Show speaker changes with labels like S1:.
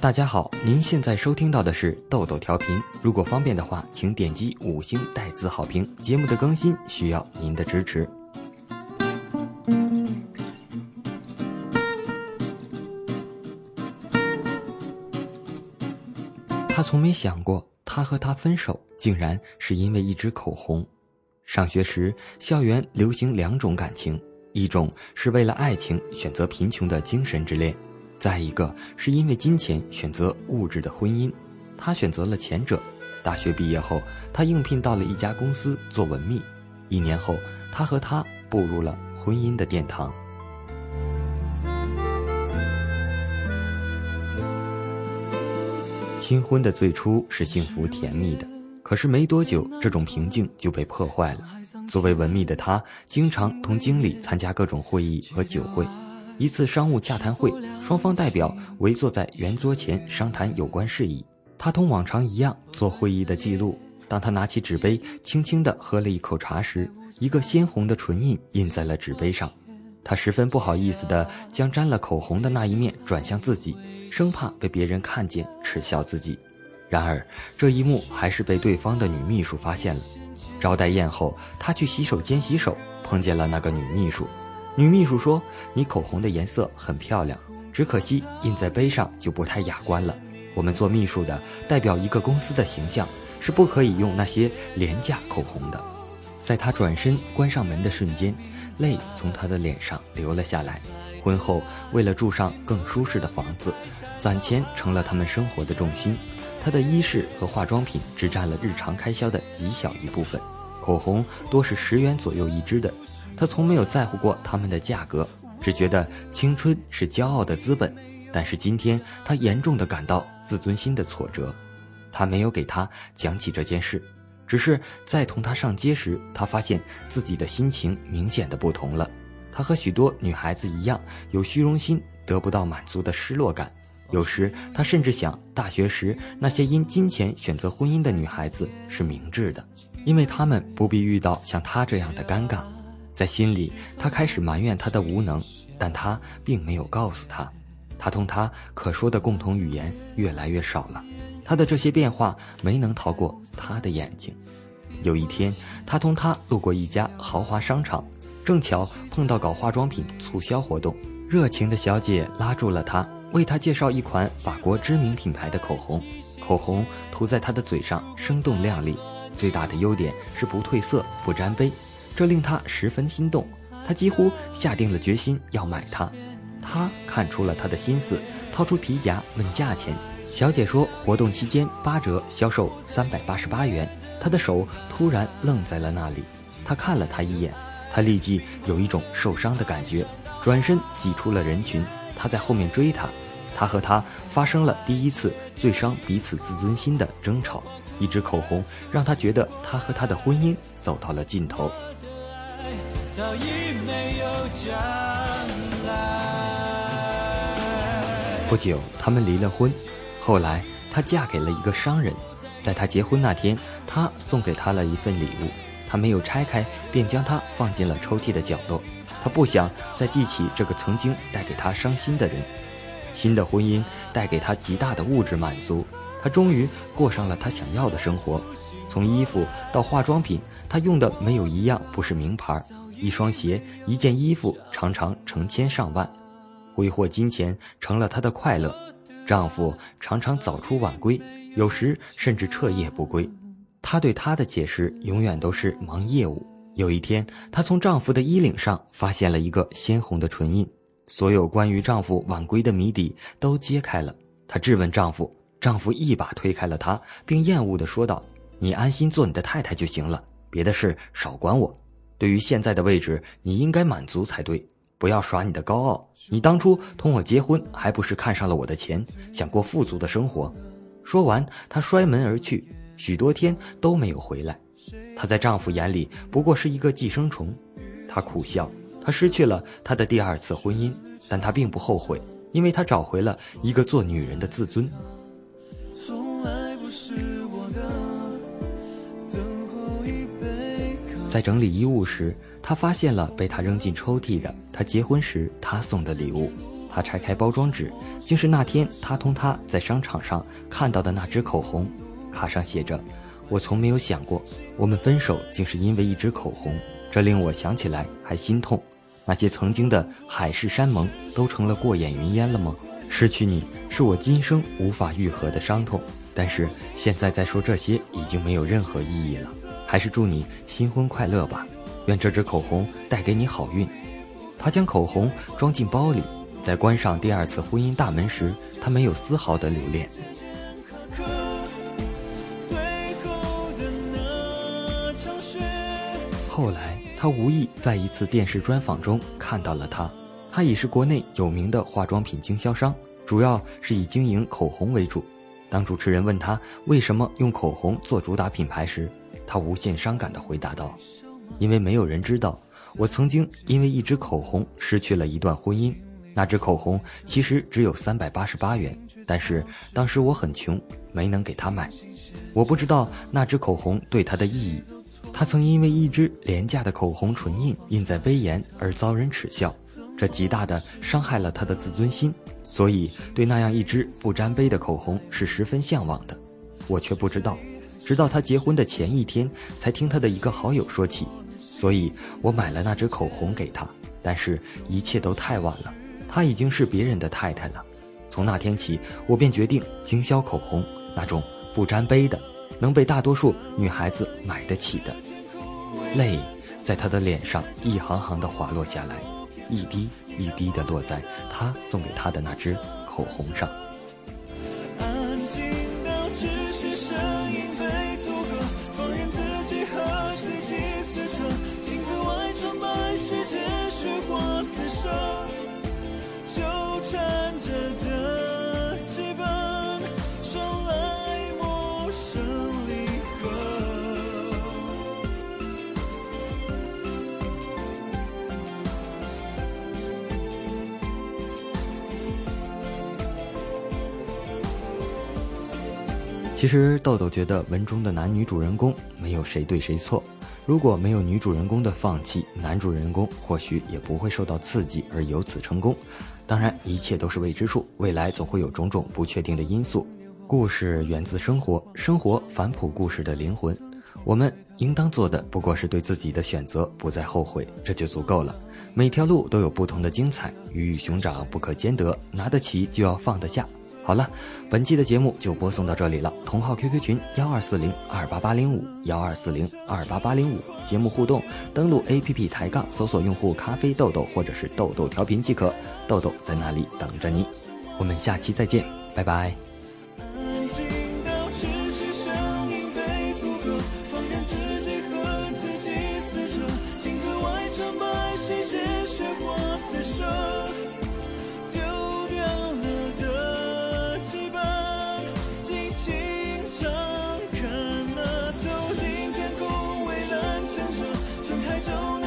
S1: 大家好，您现在收听到的是豆豆调频。如果方便的话，请点击五星带字好评。节目的更新需要您的支持。他从没想过，他和她分手竟然是因为一支口红。上学时，校园流行两种感情，一种是为了爱情选择贫穷的精神之恋。再一个是因为金钱选择物质的婚姻，他选择了前者。大学毕业后，他应聘到了一家公司做文秘。一年后，他和她步入了婚姻的殿堂。新婚的最初是幸福甜蜜的，可是没多久，这种平静就被破坏了。作为文秘的他，经常同经理参加各种会议和酒会。一次商务洽谈会，双方代表围坐在圆桌前商谈有关事宜。他同往常一样做会议的记录。当他拿起纸杯，轻轻地喝了一口茶时，一个鲜红的唇印印在了纸杯上。他十分不好意思地将沾了口红的那一面转向自己，生怕被别人看见耻笑自己。然而这一幕还是被对方的女秘书发现了。招待宴后，他去洗手间洗手，碰见了那个女秘书。女秘书说：“你口红的颜色很漂亮，只可惜印在杯上就不太雅观了。我们做秘书的代表一个公司的形象，是不可以用那些廉价口红的。”在他转身关上门的瞬间，泪从他的脸上流了下来。婚后，为了住上更舒适的房子，攒钱成了他们生活的重心。他的衣饰和化妆品只占了日常开销的极小一部分，口红多是十元左右一支的。他从没有在乎过他们的价格，只觉得青春是骄傲的资本。但是今天，他严重的感到自尊心的挫折。他没有给他讲起这件事，只是在同他上街时，他发现自己的心情明显的不同了。他和许多女孩子一样，有虚荣心得不到满足的失落感。有时，他甚至想，大学时那些因金钱选择婚姻的女孩子是明智的，因为她们不必遇到像他这样的尴尬。在心里，他开始埋怨他的无能，但他并没有告诉他，他同他可说的共同语言越来越少了。他的这些变化没能逃过他的眼睛。有一天，他同他路过一家豪华商场，正巧碰到搞化妆品促销活动，热情的小姐拉住了他，为他介绍一款法国知名品牌的口红。口红涂在他的嘴上，生动亮丽，最大的优点是不褪色、不沾杯。这令他十分心动，他几乎下定了决心要买它。他看出了他的心思，掏出皮夹问价钱。小姐说活动期间八折销售三百八十八元。他的手突然愣在了那里。他看了他一眼，他立即有一种受伤的感觉，转身挤出了人群。他在后面追他，他和他发生了第一次最伤彼此自尊心的争吵。一支口红让他觉得他和他的婚姻走到了尽头。早已没有将来。不久，他们离了婚。后来，她嫁给了一个商人。在她结婚那天，他送给她了一份礼物，她没有拆开，便将它放进了抽屉的角落。她不想再记起这个曾经带给她伤心的人。新的婚姻带给她极大的物质满足，她终于过上了她想要的生活。从衣服到化妆品，她用的没有一样不是名牌。一双鞋，一件衣服，常常成千上万，挥霍金钱成了她的快乐。丈夫常常早出晚归，有时甚至彻夜不归。她对他的解释永远都是忙业务。有一天，她从丈夫的衣领上发现了一个鲜红的唇印，所有关于丈夫晚归的谜底都揭开了。她质问丈夫，丈夫一把推开了她，并厌恶地说道：“你安心做你的太太就行了，别的事少管我。”对于现在的位置，你应该满足才对，不要耍你的高傲。你当初同我结婚，还不是看上了我的钱，想过富足的生活？说完，她摔门而去，许多天都没有回来。她在丈夫眼里不过是一个寄生虫。她苦笑，失去了她的第二次婚姻，但她并不后悔，因为她找回了一个做女人的自尊。在整理衣物时，他发现了被他扔进抽屉的他结婚时他送的礼物。他拆开包装纸，竟是那天他同他在商场上看到的那支口红。卡上写着：“我从没有想过，我们分手竟是因为一支口红。这令我想起来还心痛。那些曾经的海誓山盟，都成了过眼云烟了吗？失去你是我今生无法愈合的伤痛。但是现在再说这些，已经没有任何意义了。还是祝你新婚快乐吧，愿这支口红带给你好运。”他将口红装进包里。在关上第二次婚姻大门时，他没有丝毫的留恋。后来，他无意在一次电视专访中看到了他。他已是国内有名的化妆品经销商，主要是以经营口红为主。当主持人问他为什么用口红做主打品牌时，他无限伤感地回答道：“因为没有人知道，我曾经因为一支口红失去了一段婚姻。”那支口红其实只有三百八十八元，但是当时我很穷，没能给他买。我不知道那支口红对他的意义。他曾因为一支廉价的口红唇印印在威严而遭人耻笑，这极大的伤害了他的自尊心，所以对那样一支不沾杯的口红是十分向往的。我却不知道，直到他结婚的前一天，才听他的一个好友说起，所以我买了那支口红给他。但是，一切都太晚了。她已经是别人的太太了，从那天起，我便决定经销口红，那种不沾杯的，能被大多数女孩子买得起的。泪在他的脸上一行行的滑落下来，一滴一滴的落在他送给他的那只口红上。其实豆豆觉得文中的男女主人公没有谁对谁错，如果没有女主人公的放弃，男主人公或许也不会受到刺激而由此成功。当然，一切都是未知数，未来总会有种种不确定的因素。故事源自生活，生活反哺故事的灵魂。我们应当做的不过是对自己的选择不再后悔，这就足够了。每条路都有不同的精彩，鱼与熊掌不可兼得，拿得起就要放得下。好了，本期的节目就播送到这里了。同号 QQ 群幺二四零二八八零五幺二四零二八八零五，节目互动，登录 APP 抬杠搜索用户咖啡豆豆或者是豆豆调频即可，豆豆在那里等着你。我们下期再见，拜拜。等太久